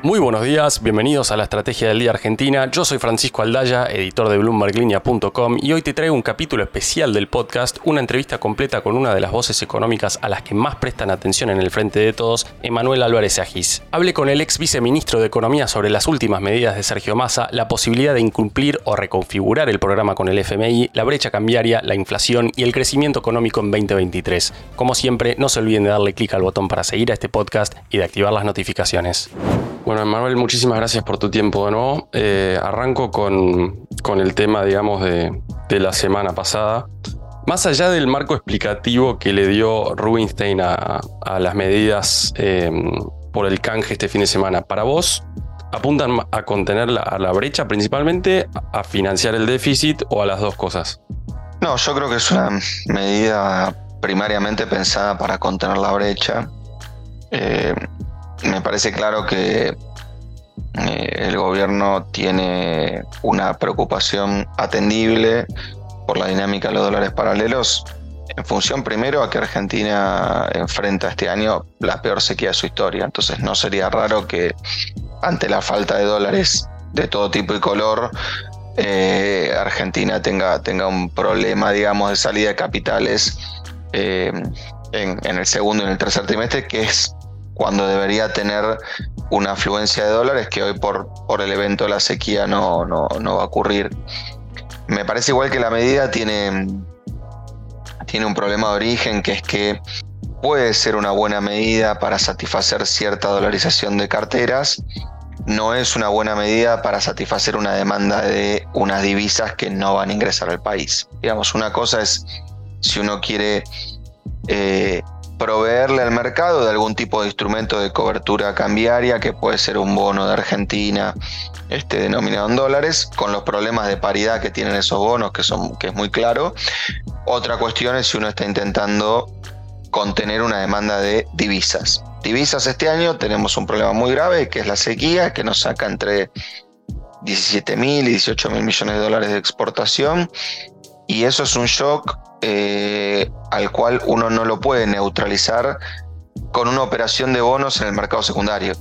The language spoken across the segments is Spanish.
Muy buenos días, bienvenidos a la Estrategia del Día Argentina. Yo soy Francisco Aldaya, editor de BloombergLinea.com y hoy te traigo un capítulo especial del podcast, una entrevista completa con una de las voces económicas a las que más prestan atención en el frente de todos, Emanuel Álvarez Agis. Hablé con el ex viceministro de Economía sobre las últimas medidas de Sergio Massa, la posibilidad de incumplir o reconfigurar el programa con el FMI, la brecha cambiaria, la inflación y el crecimiento económico en 2023. Como siempre, no se olviden de darle clic al botón para seguir a este podcast y de activar las notificaciones. Bueno, Manuel, muchísimas gracias por tu tiempo de. Eh, arranco con, el tema, digamos, de, la semana pasada. Más allá del marco explicativo que le dio Rubinstein a, las medidas eh, por el canje este fin de semana, para vos, ¿apuntan a contener la, a la brecha principalmente, a financiar el déficit o a las dos cosas? No, yo creo que es una medida primariamente pensada para contener la brecha. Eh, me parece claro que eh, el gobierno tiene una preocupación atendible por la dinámica de los dólares paralelos en función primero a que Argentina enfrenta este año la peor sequía de su historia. Entonces no sería raro que ante la falta de dólares de todo tipo y color, eh, Argentina tenga, tenga un problema, digamos, de salida de capitales eh, en, en, el segundo y en el tercer trimestre, que es cuando debería tener una afluencia de dólares que hoy por, por el evento de la sequía no, no, va a ocurrir. Me parece igual que la medida tiene, tiene un problema de origen, que es que puede ser una buena medida para satisfacer cierta dolarización de carteras, no es una buena medida para satisfacer una demanda de unas divisas que no van a ingresar al país. Digamos, una cosa es si uno quiere eh, proveerle al mercado de algún tipo de instrumento de cobertura cambiaria, que puede ser un bono de Argentina este, denominado en dólares, con los problemas de paridad que tienen esos bonos, que, son, que es muy claro. Otra cuestión es si uno está intentando contener una demanda de divisas. Divisas este año tenemos un problema muy grave, que es la sequía, que nos saca entre 17 mil y 18 mil millones de dólares de exportación. Y eso es un shock eh, al cual uno no lo puede neutralizar con una operación de bonos en el mercado secundario.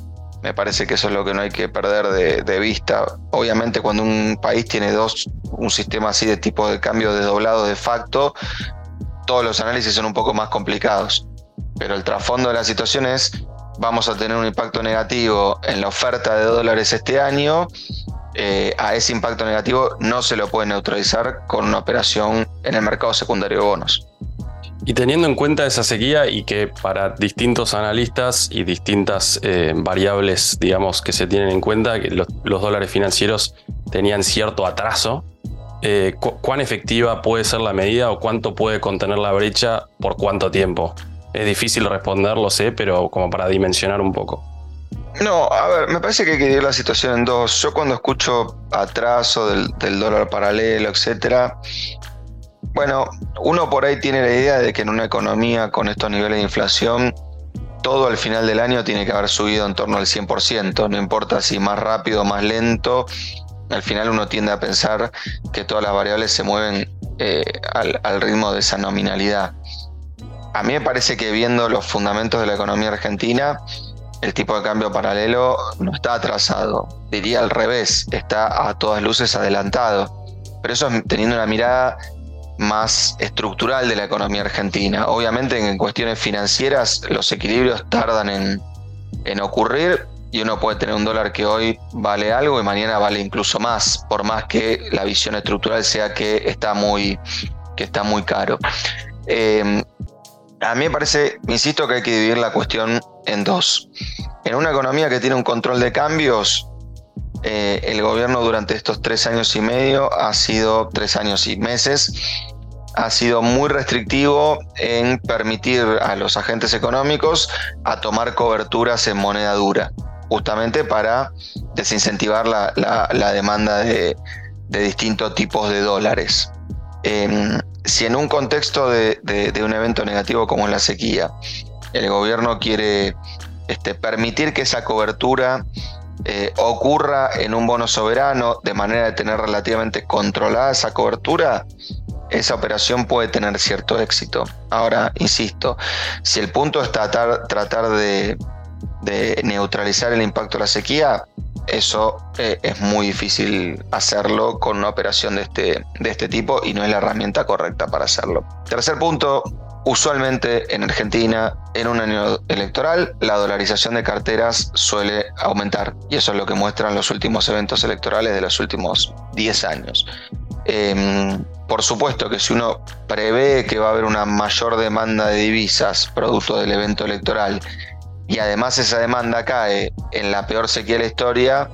Me parece que eso es lo que no hay que perder de, vista. Obviamente cuando un país tiene dos, un sistema así de tipo de cambio desdoblado de facto, todos los análisis son un poco más complicados. Pero el trasfondo de la situación es, vamos a tener un impacto negativo en la oferta de dólares este año eh, a ese impacto negativo no se lo puede neutralizar con una operación en el mercado secundario de bonos. Y teniendo en cuenta esa sequía y que para distintos analistas y distintas eh, variables, digamos, que se tienen en cuenta, que los, dólares financieros tenían cierto atraso, eh, ¿cuán efectiva puede ser la medida o cuánto puede contener la brecha por cuánto tiempo? Es difícil responderlo, sé, pero como para dimensionar un poco. No, a ver, me parece que hay que dividir la situación en dos. Yo cuando escucho atraso del, dólar paralelo, etcétera, bueno, uno por ahí tiene la idea de que en una economía con estos niveles de inflación, todo al final del año tiene que haber subido en torno al 100%, no importa si más rápido o más lento, al final uno tiende a pensar que todas las variables se mueven eh, al, al ritmo de esa nominalidad. A mí me parece que viendo los fundamentos de la economía argentina, el tipo de cambio paralelo no está atrasado, diría al revés, está a todas luces adelantado. Pero eso es teniendo una mirada más estructural de la economía argentina. Obviamente en cuestiones financieras los equilibrios tardan en, en ocurrir y uno puede tener un dólar que hoy vale algo y mañana vale incluso más, por más que la visión estructural sea que está muy, que está muy caro. Eh, a mí me parece, insisto, que hay que dividir la cuestión en dos. En una economía que tiene un control de cambios, eh, el gobierno durante estos tres años y medio ha sido, tres años y meses, ha sido muy restrictivo en permitir a los agentes económicos a tomar coberturas en moneda dura, justamente para desincentivar la, demanda de, distintos tipos de dólares. Em, si en un contexto de, un evento negativo como la sequía, el gobierno quiere este, permitir que esa cobertura eh, ocurra en un bono soberano de manera de tener relativamente controlada esa cobertura, esa operación puede tener cierto éxito. Ahora, insisto, si el punto es tratar, de, neutralizar el impacto de la sequía, eso eh, es muy difícil hacerlo con una operación de este, de este tipo y no es la herramienta correcta para hacerlo. Tercer punto, Usualmente en Argentina, en un año electoral, la dolarización de carteras suele aumentar y eso es lo que muestran los últimos eventos electorales de los últimos 10 años. Em, por supuesto que si uno prevé que va a haber una mayor demanda de divisas producto del evento electoral y además esa demanda cae en la peor sequía de la historia,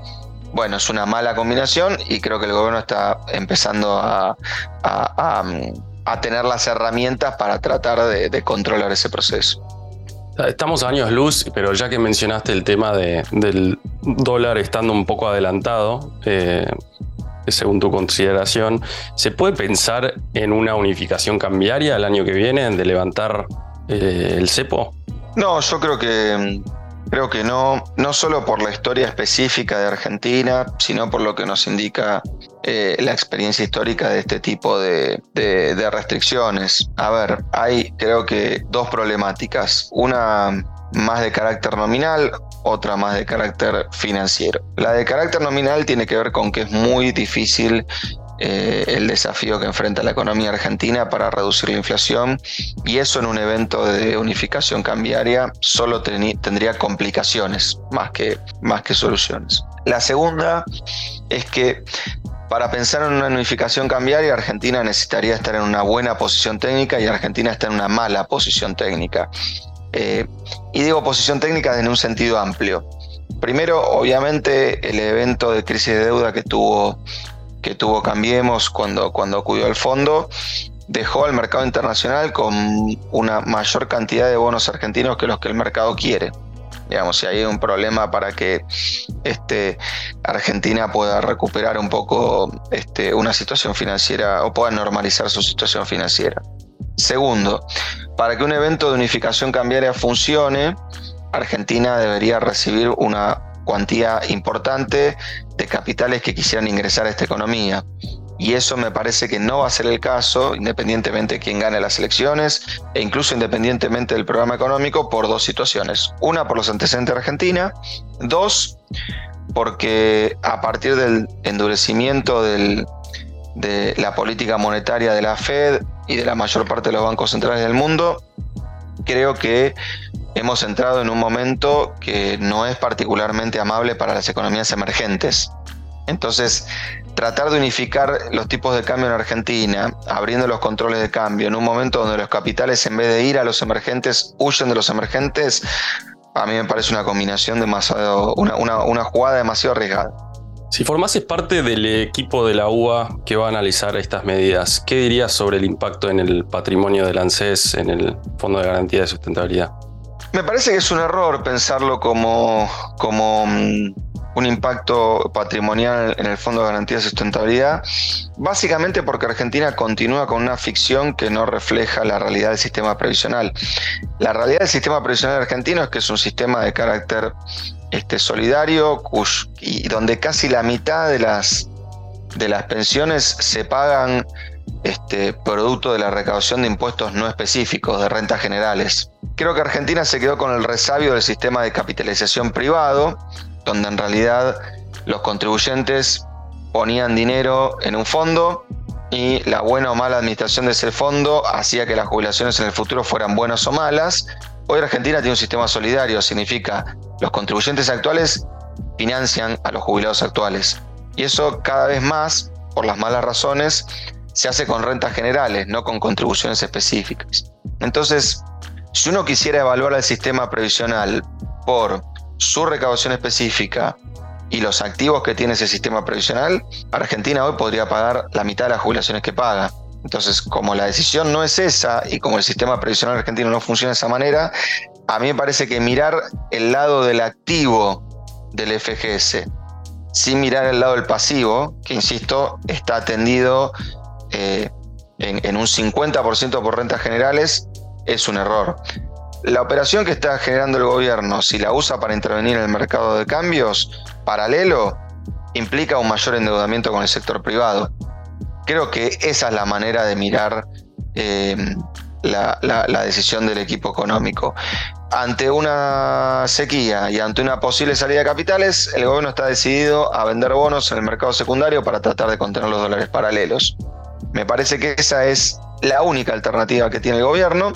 bueno, es una mala combinación y creo que el gobierno está empezando a a tener las herramientas para tratar de, controlar ese proceso. Estamos a años luz, pero ya que mencionaste el tema del dólar estando un poco adelantado, eh, según tu consideración, ¿se puede pensar en una unificación cambiaria el año que viene, de levantar eh, el cepo? No, yo creo que Creo que no, no solo por la historia específica de Argentina, sino por lo que nos indica eh, la experiencia histórica de este tipo de, restricciones. A ver, hay creo que dos problemáticas. Una más de carácter nominal, otra más de carácter financiero. La de carácter nominal tiene que ver con que es muy difícil eh, el desafío que enfrenta la economía argentina para reducir la inflación y eso en un evento de unificación cambiaria solo tendría complicaciones más que, más que soluciones. La segunda es que para pensar en una unificación cambiaria, Argentina necesitaría estar en una buena posición técnica y Argentina está en una mala posición técnica. Eh, y digo posición técnica en un sentido amplio. Primero, obviamente, el evento de crisis de deuda que tuvo que tuvo Cambiemos cuando, cuando acudió al fondo, dejó al mercado internacional con una mayor cantidad de bonos argentinos que los que el mercado quiere. Digamos, si hay un problema para que este, Argentina pueda recuperar un poco este, una situación financiera o pueda normalizar su situación financiera. Segundo, para que un evento de unificación cambiaria funcione, Argentina debería recibir una cuantía importante de capitales que quisieran ingresar a esta economía. Y eso me parece que no va a ser el caso, independientemente de quién gane las elecciones e incluso independientemente del programa económico, por dos situaciones. Una, por los antecedentes de Argentina. Dos, porque a partir del endurecimiento de la política monetaria de la Fed y de la mayor parte de los bancos centrales del mundo, creo que hemos entrado en un momento que no es particularmente amable para las economías emergentes. Entonces, tratar de unificar los tipos de cambio en Argentina, abriendo los controles de cambio, en un momento donde los capitales, en vez de ir a los emergentes, huyen de los emergentes, a mí me parece una combinación demasiado, una, una jugada demasiado arriesgada. Si formases parte del equipo de la UA que va a analizar estas medidas, ¿qué dirías sobre el impacto en el patrimonio del ANSES, en el Fondo de Garantía de Sustentabilidad? Me parece que es un error pensarlo como, como mm, un impacto patrimonial en el Fondo de Garantía de Sustentabilidad, básicamente porque Argentina continúa con una ficción que no refleja la realidad del sistema previsional. La realidad del sistema previsional argentino es que es un sistema de carácter este, solidario y donde casi la mitad de las, de las pensiones se pagan este, producto de la recaudación de impuestos no específicos, de rentas generales. Creo que Argentina se quedó con el resabio del sistema de capitalización privado, donde en realidad los contribuyentes ponían dinero en un fondo y la buena o mala administración de ese fondo hacía que las jubilaciones en el futuro fueran buenas o malas. Hoy Argentina tiene un sistema solidario, significa los contribuyentes actuales financian a los jubilados actuales. Y eso cada vez más, por las malas razones, se hace con rentas generales, no con contribuciones específicas. Entonces, si uno quisiera evaluar el sistema previsional por su recaudación específica y los activos que tiene ese sistema previsional, Argentina hoy podría pagar la mitad de las jubilaciones que paga. Entonces, como la decisión no es esa y como el sistema previsional argentino no funciona de esa manera, a mí me parece que mirar el lado del activo del FGS sin mirar el lado del pasivo, que insisto, está atendido eh, en, un 50% por rentas generales es un error. La operación que está generando el gobierno, si la usa para intervenir en el mercado de cambios paralelo, implica un mayor endeudamiento con el sector privado. Creo que esa es la manera de mirar eh, la, decisión del equipo económico. Ante una sequía y ante una posible salida de capitales, el gobierno está decidido a vender bonos en el mercado secundario para tratar de contener los dólares paralelos. Me parece que esa es la única alternativa que tiene el gobierno.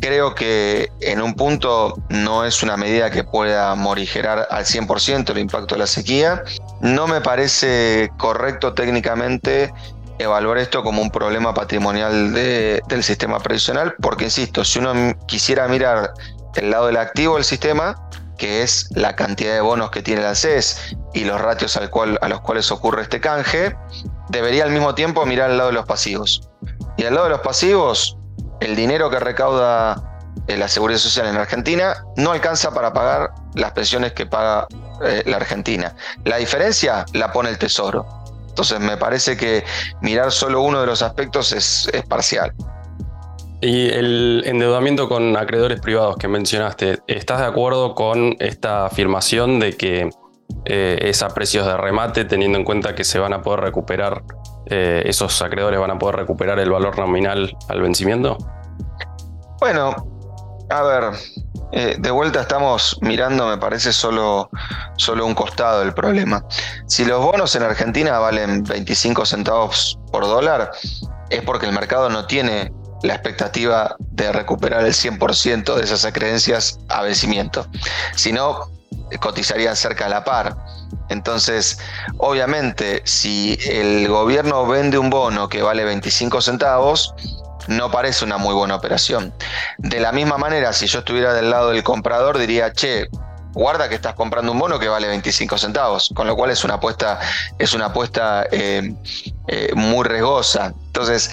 Creo que en un punto no es una medida que pueda morigerar al 100% el impacto de la sequía. No me parece correcto técnicamente evaluar esto como un problema patrimonial del sistema previsional, porque insisto, si uno quisiera mirar el lado del activo del sistema, que es la cantidad de bonos que tiene la CES y los ratios al cual, a los cuales ocurre este canje, debería al mismo tiempo mirar el lado de los pasivos. Y al lado de los pasivos, el dinero que recauda eh, la Seguridad Social en Argentina no alcanza para pagar las pensiones que paga eh, la Argentina. La diferencia la pone el Tesoro. Entonces me parece que mirar solo uno de los aspectos es, parcial. Y el endeudamiento con acreedores privados que mencionaste, ¿estás de acuerdo con esta afirmación de que eh, es a precios de remate, teniendo en cuenta que se van a poder recuperar, eh, esos acreedores van a poder recuperar el valor nominal al vencimiento? Bueno, a ver, eh, de vuelta estamos mirando, me parece, solo, solo un costado del problema. Si los bonos en Argentina valen 25 centavos por dólar, es porque el mercado no tiene la expectativa de recuperar el 100% de esas creencias a vencimiento, sino cotizarían cerca a la par. Entonces, obviamente, si el gobierno vende un bono que vale 25 centavos, no parece una muy buena operación. De la misma manera, si yo estuviera del lado del comprador, diría, che, guarda que estás comprando un bono que vale 25 centavos, con lo cual es una apuesta, es una apuesta eh, eh, muy riesgosa. Entonces,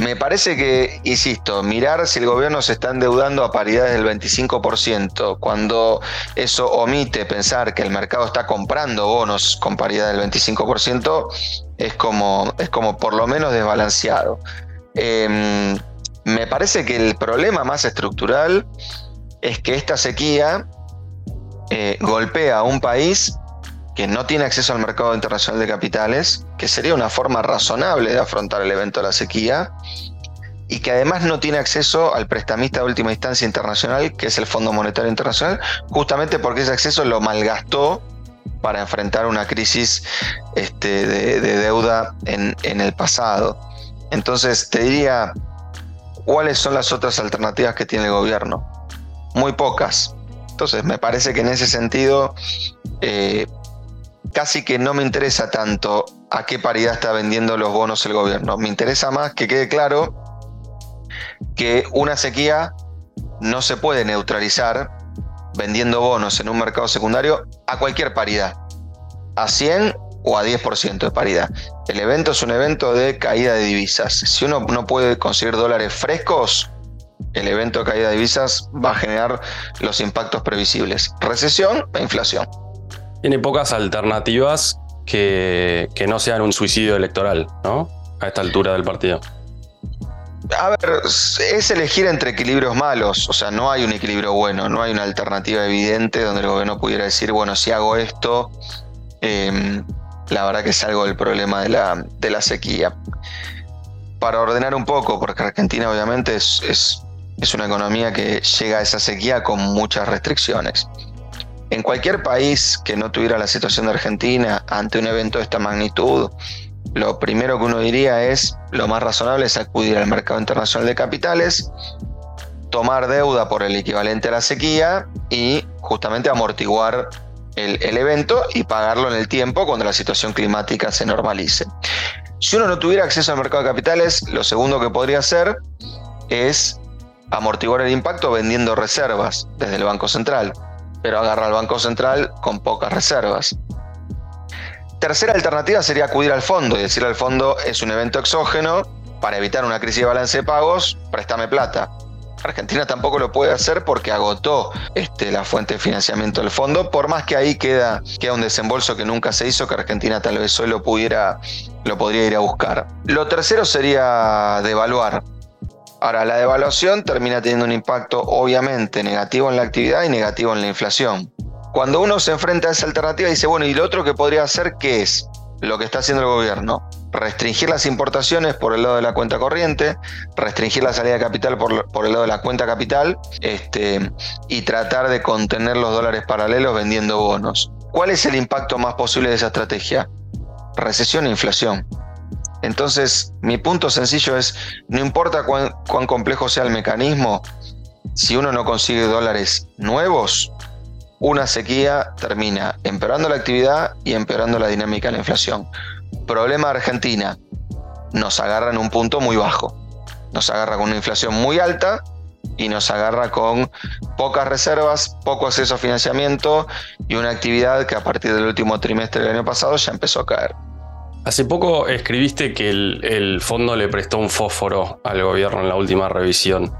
me parece que, insisto, mirar si el gobierno se está endeudando a paridades del 25%, cuando eso omite pensar que el mercado está comprando bonos con paridad del 25%, es como, es como por lo menos desbalanceado. Em, me parece que el problema más estructural es que esta sequía eh, golpea a un país que no tiene acceso al mercado internacional de capitales, que sería una forma razonable de afrontar el evento de la sequía, y que además no tiene acceso al prestamista de última instancia internacional, que es el Fondo Monetario Internacional, justamente porque ese acceso lo malgastó para enfrentar una crisis este, de, deuda en, el pasado. Entonces te diría, ¿cuáles son las otras alternativas que tiene el gobierno? Muy pocas. Entonces me parece que en ese sentido eh, casi que no me interesa tanto a qué paridad está vendiendo los bonos el gobierno. Me interesa más que quede claro que una sequía no se puede neutralizar vendiendo bonos en un mercado secundario a cualquier paridad. A 100 o a 10% de paridad. El evento es un evento de caída de divisas. Si uno no puede conseguir dólares frescos, el evento de caída de divisas va a generar los impactos previsibles. Recesión e inflación. Tiene pocas alternativas que, que no sean un suicidio electoral, ¿no? A esta altura del partido. A ver, es elegir entre equilibrios malos, o sea, no hay un equilibrio bueno, no hay una alternativa evidente donde el gobierno pudiera decir, bueno, si hago esto, eh, la verdad que es algo del problema de la, de la sequía. Para ordenar un poco, porque Argentina obviamente es, es, una economía que llega a esa sequía con muchas restricciones. En cualquier país que no tuviera la situación de Argentina ante un evento de esta magnitud, lo primero que uno diría es, lo más razonable es acudir al mercado internacional de capitales, tomar deuda por el equivalente a la sequía y justamente amortiguar el, evento y pagarlo en el tiempo cuando la situación climática se normalice. Si uno no tuviera acceso al mercado de capitales, lo segundo que podría hacer es amortiguar el impacto vendiendo reservas desde el Banco Central, pero agarra al Banco Central con pocas reservas. Tercera alternativa sería acudir al fondo y decirle al fondo es un evento exógeno, para evitar una crisis de balance de pagos, préstame plata. Argentina tampoco lo puede hacer porque agotó este, la fuente de financiamiento del fondo, por más que ahí queda, queda un desembolso que nunca se hizo, que Argentina tal vez hoy lo, pudiera, lo podría ir a buscar. Lo tercero sería devaluar. Ahora, la devaluación termina teniendo un impacto obviamente negativo en la actividad y negativo en la inflación. Cuando uno se enfrenta a esa alternativa dice, bueno, ¿y lo otro que podría hacer qué es? Lo que está haciendo el gobierno. restringir las importaciones por el lado de la cuenta corriente, restringir la salida de capital por, el lado de la cuenta capital este, y tratar de contener los dólares paralelos vendiendo bonos. ¿Cuál es el impacto más posible de esa estrategia? Recesión e inflación. Entonces, mi punto sencillo es, no importa cuán, cuán complejo sea el mecanismo, si uno no consigue dólares nuevos, una sequía termina empeorando la actividad y empeorando la dinámica de la inflación. Problema Argentina, nos agarra en un punto muy bajo. Nos agarra con una inflación muy alta y nos agarra con pocas reservas, poco acceso a financiamiento y una actividad que a partir del último trimestre del año pasado ya empezó a caer. Hace poco escribiste que el, fondo le prestó un fósforo al gobierno en la última revisión.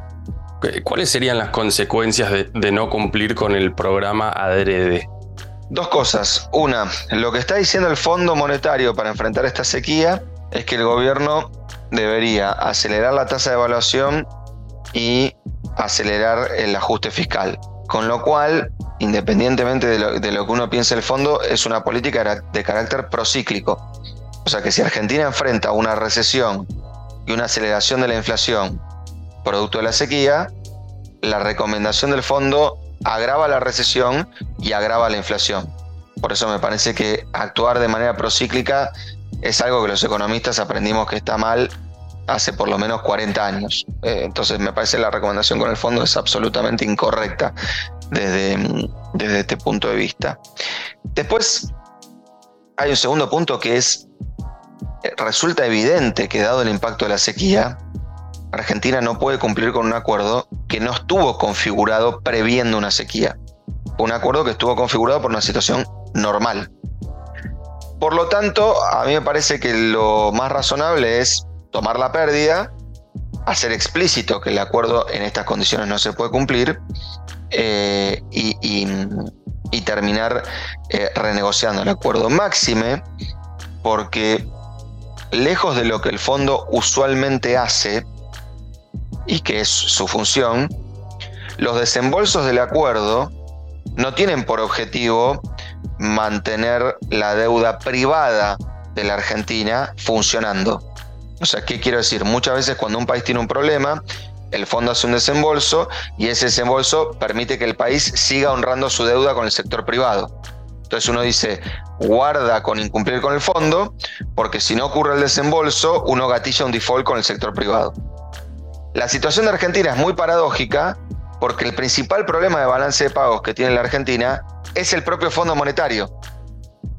¿Cuáles serían las consecuencias de, no cumplir con el programa adrede? Dos cosas. Una, lo que está diciendo el Fondo Monetario para enfrentar esta sequía es que el gobierno debería acelerar la tasa de evaluación y acelerar el ajuste fiscal. Con lo cual, independientemente de lo, de lo que uno piense el fondo, es una política de carácter procíclico. O sea que si Argentina enfrenta una recesión y una aceleración de la inflación producto de la sequía, la recomendación del fondo agrava la recesión y agrava la inflación. Por eso me parece que actuar de manera procíclica es algo que los economistas aprendimos que está mal hace por lo menos 40 años. Eh, entonces me parece la recomendación con el fondo es absolutamente incorrecta desde, desde este punto de vista. Después hay un segundo punto que es, resulta evidente que dado el impacto de la sequía, Argentina no puede cumplir con un acuerdo que no estuvo configurado previendo una sequía. Un acuerdo que estuvo configurado por una situación normal. Por lo tanto, a mí me parece que lo más razonable es tomar la pérdida, hacer explícito que el acuerdo en estas condiciones no se puede cumplir eh, y, terminar eh, renegociando el acuerdo máxime, porque lejos de lo que el fondo usualmente hace, y que es su función, los desembolsos del acuerdo no tienen por objetivo mantener la deuda privada de la Argentina funcionando. O sea, ¿qué quiero decir? Muchas veces cuando un país tiene un problema, el fondo hace un desembolso y ese desembolso permite que el país siga honrando su deuda con el sector privado. Entonces uno dice, guarda con incumplir con el fondo, porque si no ocurre el desembolso, uno gatilla un default con el sector privado. La situación de Argentina es muy paradójica porque el principal problema de balance de pagos que tiene la Argentina es el propio Fondo Monetario,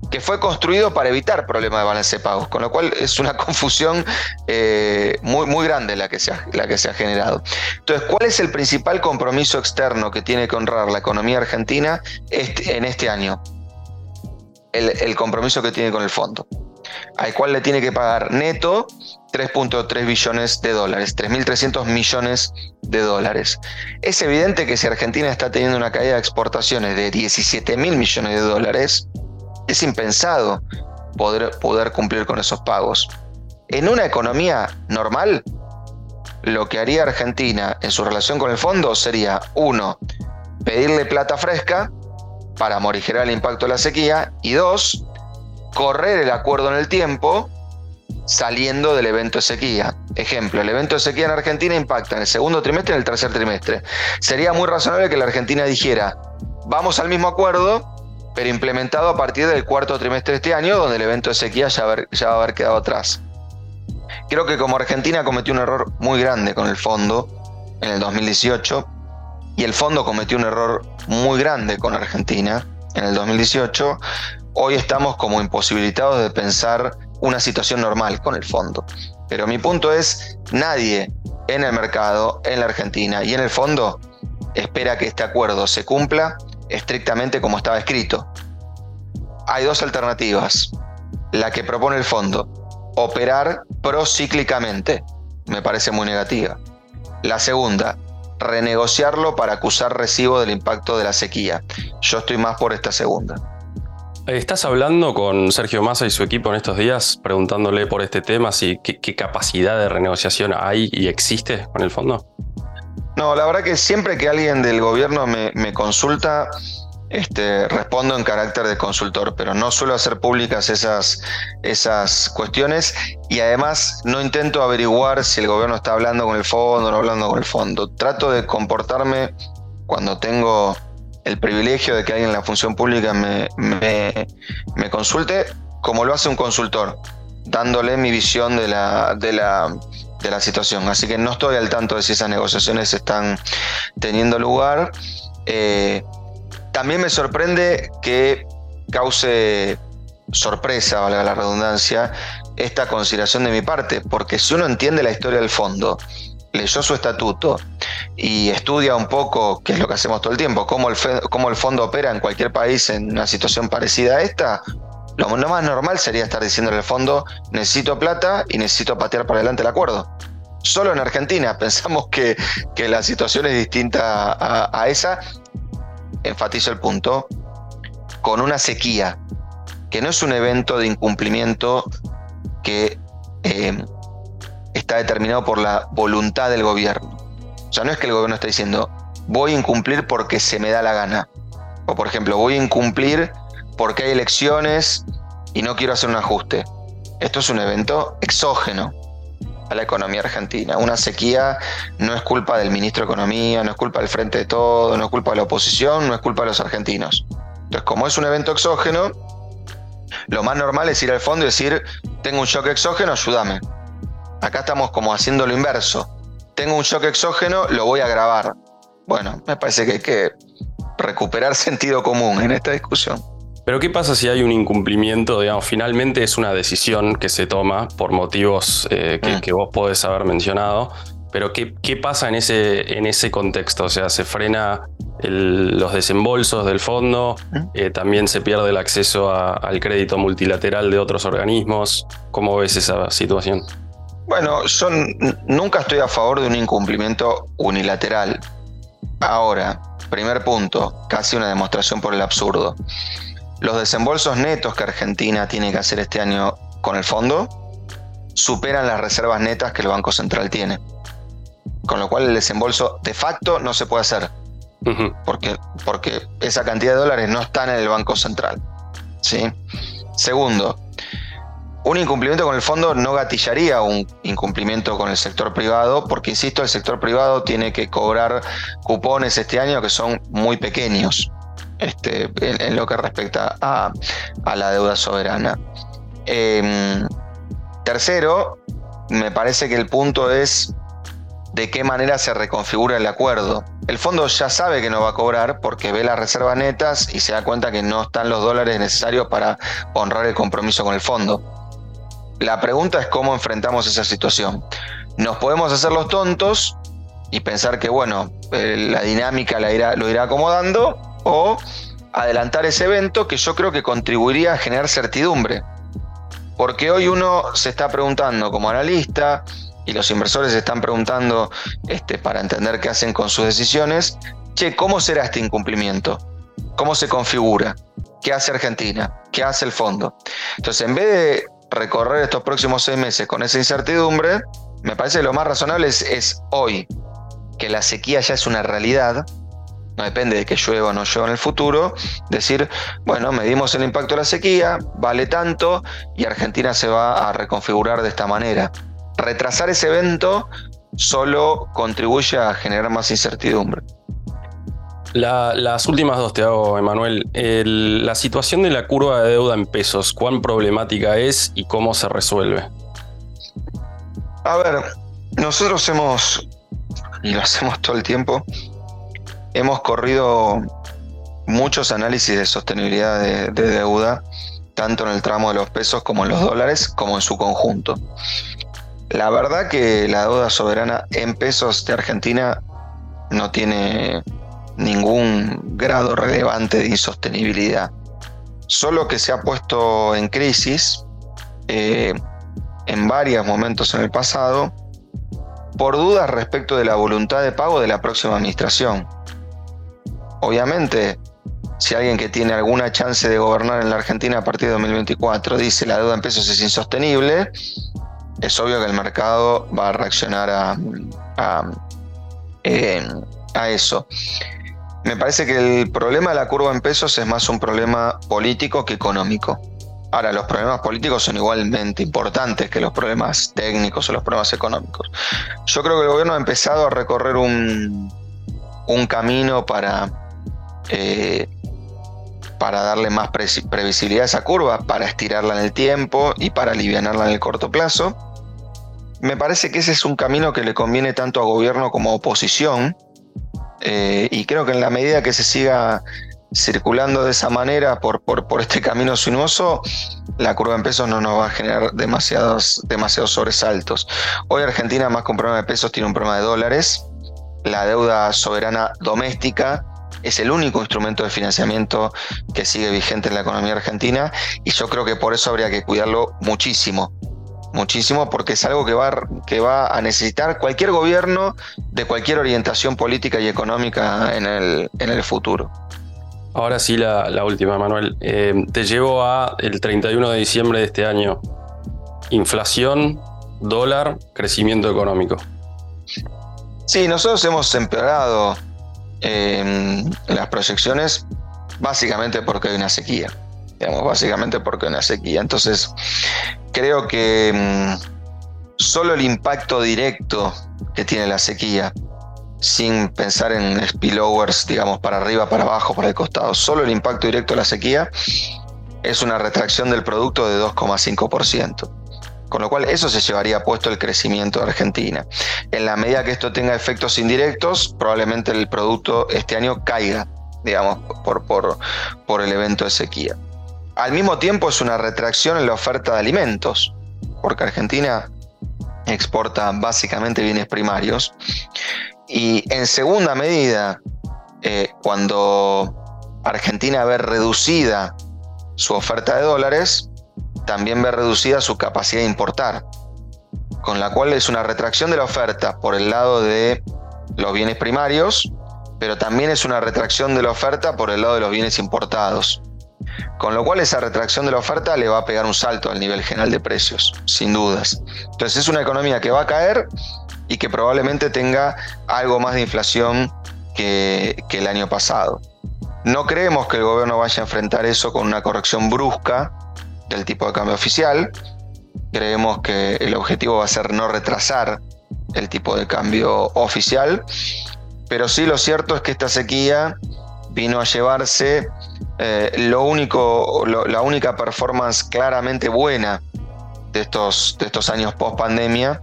que fue construido para evitar problemas de balance de pagos, con lo cual es una confusión eh, muy, muy grande la que, se ha, la que se ha generado. Entonces, ¿cuál es el principal compromiso externo que tiene que honrar la economía argentina este, en este año? El, compromiso que tiene con el fondo, al cual le tiene que pagar neto 3.3 billones de dólares, 3.300 millones de dólares. Es evidente que si Argentina está teniendo una caída de exportaciones de 17.000 millones de dólares, es impensado poder cumplir con esos pagos. En una economía normal, lo que haría Argentina en su relación con el fondo sería, uno, pedirle plata fresca para morigerar el impacto de la sequía, y dos, correr el acuerdo en el tiempo saliendo del evento de sequía. Ejemplo, el evento de sequía en Argentina impacta en el segundo trimestre y en el tercer trimestre. Sería muy razonable que la Argentina dijera, vamos al mismo acuerdo, pero implementado a partir del cuarto trimestre de este año, donde el evento de sequía ya, va a haber quedado atrás. Creo que como Argentina cometió un error muy grande con el fondo en el 2018, y el fondo cometió un error muy grande con Argentina en el 2018, hoy estamos como imposibilitados de pensar una situación normal con el fondo. Pero mi punto es, nadie en el mercado, en la Argentina y en el fondo espera que este acuerdo se cumpla estrictamente como estaba escrito. Hay dos alternativas. La que propone el fondo, operar procíclicamente, me parece muy negativa. La segunda, renegociarlo para acusar recibo del impacto de la sequía. Yo estoy más por esta segunda. ¿Estás hablando con Sergio Massa y su equipo en estos días, preguntándole por este tema, si qué, capacidad de renegociación hay y existe con el fondo? No, la verdad que siempre que alguien del gobierno me, consulta, este, respondo en carácter de consultor, pero no suelo hacer públicas esas, esas cuestiones y además no intento averiguar si el gobierno está hablando con el fondo o no hablando con el fondo. Trato de comportarme cuando tengo el privilegio de que alguien en la función pública me, me, consulte como lo hace un consultor, dándole mi visión de la, de la, de la situación. Así que no estoy al tanto de si esas negociaciones están teniendo lugar. Eh, también me sorprende que cause sorpresa, valga la redundancia, esta consideración de mi parte, porque si uno entiende la historia del fondo, leyó su estatuto y estudia un poco, que es lo que hacemos todo el tiempo, cómo el, cómo el fondo opera en cualquier país en una situación parecida a esta, lo más normal sería estar diciéndole al fondo, necesito plata y necesito patear para adelante el acuerdo. Solo en Argentina pensamos que, la situación es distinta a esa enfatizo el punto, con una sequía, que no es un evento de incumplimiento que eh, está determinado por la voluntad del gobierno. O sea, no es que el gobierno está diciendo, voy a incumplir porque se me da la gana. O por ejemplo, voy a incumplir porque hay elecciones y no quiero hacer un ajuste. Esto es un evento exógeno a la economía argentina. Una sequía no es culpa del ministro de Economía, no es culpa del Frente de Todo, no es culpa de la oposición, no es culpa de los argentinos. Entonces, como es un evento exógeno, lo más normal es ir al fondo y decir, tengo un shock exógeno, ayúdame. Acá estamos como haciendo lo inverso. Tengo un shock exógeno, lo voy a grabar. Bueno, me parece que hay que recuperar sentido común en esta discusión. Pero ¿qué pasa si hay un incumplimiento? Digamos, finalmente es una decisión que se toma por motivos eh, mm. que, vos podés haber mencionado. Pero ¿qué, qué pasa en ese, en ese contexto? O sea, se frena los desembolsos del fondo, mm. eh, también se pierde el acceso al crédito multilateral de otros organismos. ¿Cómo ves esa situación? Bueno, yo nunca estoy a favor de un incumplimiento unilateral. Ahora, primer punto, casi una demostración por el absurdo. Los desembolsos netos que Argentina tiene que hacer este año con el fondo superan las reservas netas que el Banco Central tiene. Con lo cual el desembolso de facto no se puede hacer. porque, porque esa cantidad de dólares no están en el Banco Central. ¿sí? Segundo, un incumplimiento con el fondo no gatillaría un incumplimiento con el sector privado, porque insisto, el sector privado tiene que cobrar cupones este año que son muy pequeños. Este, en, lo que respecta a, la deuda soberana. Em, tercero, me parece que el punto es de qué manera se reconfigura el acuerdo. El fondo ya sabe que no va a cobrar porque ve las reservas netas y se da cuenta que no están los dólares necesarios para honrar el compromiso con el fondo. La pregunta es cómo enfrentamos esa situación. Nos podemos hacer los tontos y pensar que, bueno, eh, la dinámica la irá, lo irá acomodando, o adelantar ese evento que yo creo que contribuiría a generar certidumbre. Porque hoy uno se está preguntando como analista y los inversores se están preguntando este, para entender qué hacen con sus decisiones, che, ¿cómo será este incumplimiento? ¿Cómo se configura? ¿Qué hace Argentina? ¿Qué hace el fondo? Entonces, en vez de recorrer estos próximos seis meses con esa incertidumbre, me parece que lo más razonable es hoy, que la sequía ya es una realidad, no depende de que llueva o no llueva en el futuro, decir, bueno, medimos el impacto de la sequía, vale tanto y Argentina se va a reconfigurar de esta manera. Retrasar ese evento solo contribuye a generar más incertidumbre. las últimas dos te hago, Emanuel. la situación de la curva de deuda en pesos, ¿cuán problemática es y cómo se resuelve? A ver, nosotros hemos, y lo hacemos todo el tiempo, hemos corrido muchos análisis de sostenibilidad de, deuda, tanto en el tramo de los pesos como en los dólares, como en su conjunto. La verdad que la deuda soberana en pesos de Argentina no tiene ningún grado relevante de insostenibilidad. Solo que se ha puesto en crisis eh, en varios momentos en el pasado por dudas respecto de la voluntad de pago de la próxima administración obviamente, si alguien que tiene alguna chance de gobernar en la Argentina a partir de 2024 dice la deuda en pesos es insostenible, es obvio que el mercado va a reaccionar a, a, eso. Me parece que el problema de la curva en pesos es más un problema político que económico. Ahora, los problemas políticos son igualmente importantes que los problemas técnicos o los problemas económicos. Yo creo que el gobierno ha empezado a recorrer un, un camino para, eh, para darle más previsibilidad a esa curva, para estirarla en el tiempo y para aliviarla en el corto plazo. Me parece que ese es un camino que le conviene tanto a gobierno como a oposición. Eh, y creo que en la medida que se siga circulando de esa manera por, por, este camino sinuoso, la curva en pesos no nos va a generar demasiados, demasiados sobresaltos. Hoy Argentina, más que un problema de pesos, tiene un problema de dólares. La deuda soberana doméstica es el único instrumento de financiamiento que sigue vigente en la economía argentina y yo creo que por eso habría que cuidarlo muchísimo muchísimo porque es algo que va, que va a necesitar cualquier gobierno de cualquier orientación política y económica en el, en el futuro. Ahora sí, la, última, Manuel. Eh, te llevo a el 31 de diciembre de este año. Inflación, dólar, crecimiento económico. Sí, nosotros hemos empeorado eh, las proyecciones básicamente porque hay una sequía. Digamos, básicamente porque hay una sequía. Entonces, creo que mm, solo el impacto directo que tiene la sequía sin pensar en spillovers, digamos, para arriba, para abajo, para el costado. Solo el impacto directo de la sequía es una retracción del producto de 2,5%. Con lo cual eso se llevaría puesto el crecimiento de Argentina. En la medida que esto tenga efectos indirectos, probablemente el producto este año caiga, digamos, por, por, por el evento de sequía. Al mismo tiempo es una retracción en la oferta de alimentos, porque Argentina exporta básicamente bienes primarios y en segunda medida, eh, cuando Argentina ve reducida su oferta de dólares, también ve reducida su capacidad de importar, con la cual es una retracción de la oferta por el lado de los bienes primarios, pero también es una retracción de la oferta por el lado de los bienes importados. Con lo cual esa retracción de la oferta le va a pegar un salto al nivel general de precios, sin dudas. Entonces es una economía que va a caer y que probablemente tenga algo más de inflación que, el año pasado. No creemos que el gobierno vaya a enfrentar eso con una corrección brusca del tipo de cambio oficial. Creemos que el objetivo va a ser no retrasar el tipo de cambio oficial. Pero sí lo cierto es que esta sequía vino a llevarse eh, lo único, la única performance claramente buena de estos, de estos años post pandemia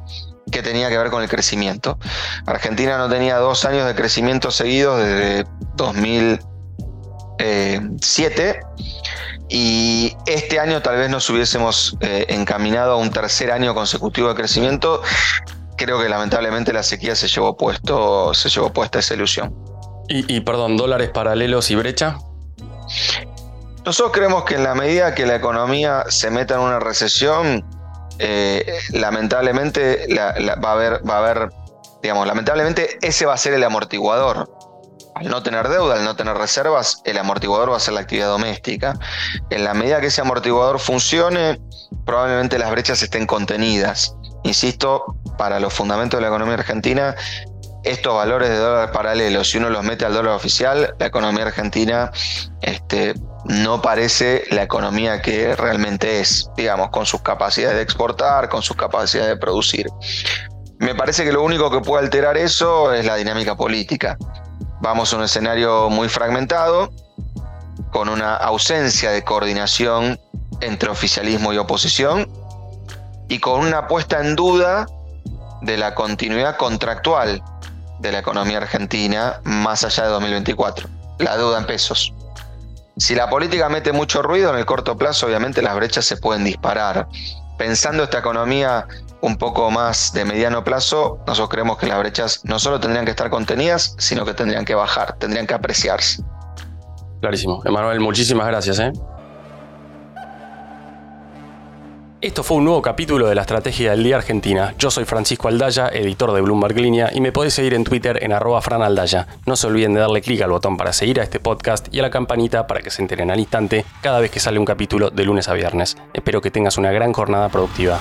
que tenía que ver con el crecimiento. Argentina no tenía dos años de crecimiento seguidos desde 2007 y este año tal vez nos hubiésemos eh, encaminado a un tercer año consecutivo de crecimiento. Creo que lamentablemente la sequía se llevó puesto, se llevó puesta esa ilusión. Y, y perdón, dólares paralelos y brecha. Nosotros creemos que en la medida que la economía se meta en una recesión, eh, lamentablemente va, a haber, va a haber, digamos, lamentablemente ese va a ser el amortiguador. Al no tener deuda, al no tener reservas, el amortiguador va a ser la actividad doméstica. En la medida que ese amortiguador funcione, probablemente las brechas estén contenidas. Insisto, para los fundamentos de la economía argentina, estos valores de dólar paralelos, si uno los mete al dólar oficial, la economía argentina este, no parece la economía que realmente es, digamos, con sus capacidades de exportar, con sus capacidades de producir. Me parece que lo único que puede alterar eso es la dinámica política. Vamos a un escenario muy fragmentado, con una ausencia de coordinación entre oficialismo y oposición, y con una puesta en duda de la continuidad contractual de la economía argentina más allá de 2024, la deuda en pesos. Si la política mete mucho ruido en el corto plazo, obviamente las brechas se pueden disparar. Pensando esta economía un poco más de mediano plazo, nosotros creemos que las brechas no solo tendrían que estar contenidas, sino que tendrían que bajar, tendrían que apreciarse. Clarísimo. Emanuel, muchísimas gracias. ¿eh? Esto fue un nuevo capítulo de la Estrategia del Día Argentina. Yo soy Francisco Aldaya, editor de Bloomberg Línea, y me podés seguir en Twitter en arroba franaldaya. No se olviden de darle clic al botón para seguir a este podcast y a la campanita para que se enteren al instante cada vez que sale un capítulo de lunes a viernes. Espero que tengas una gran jornada productiva.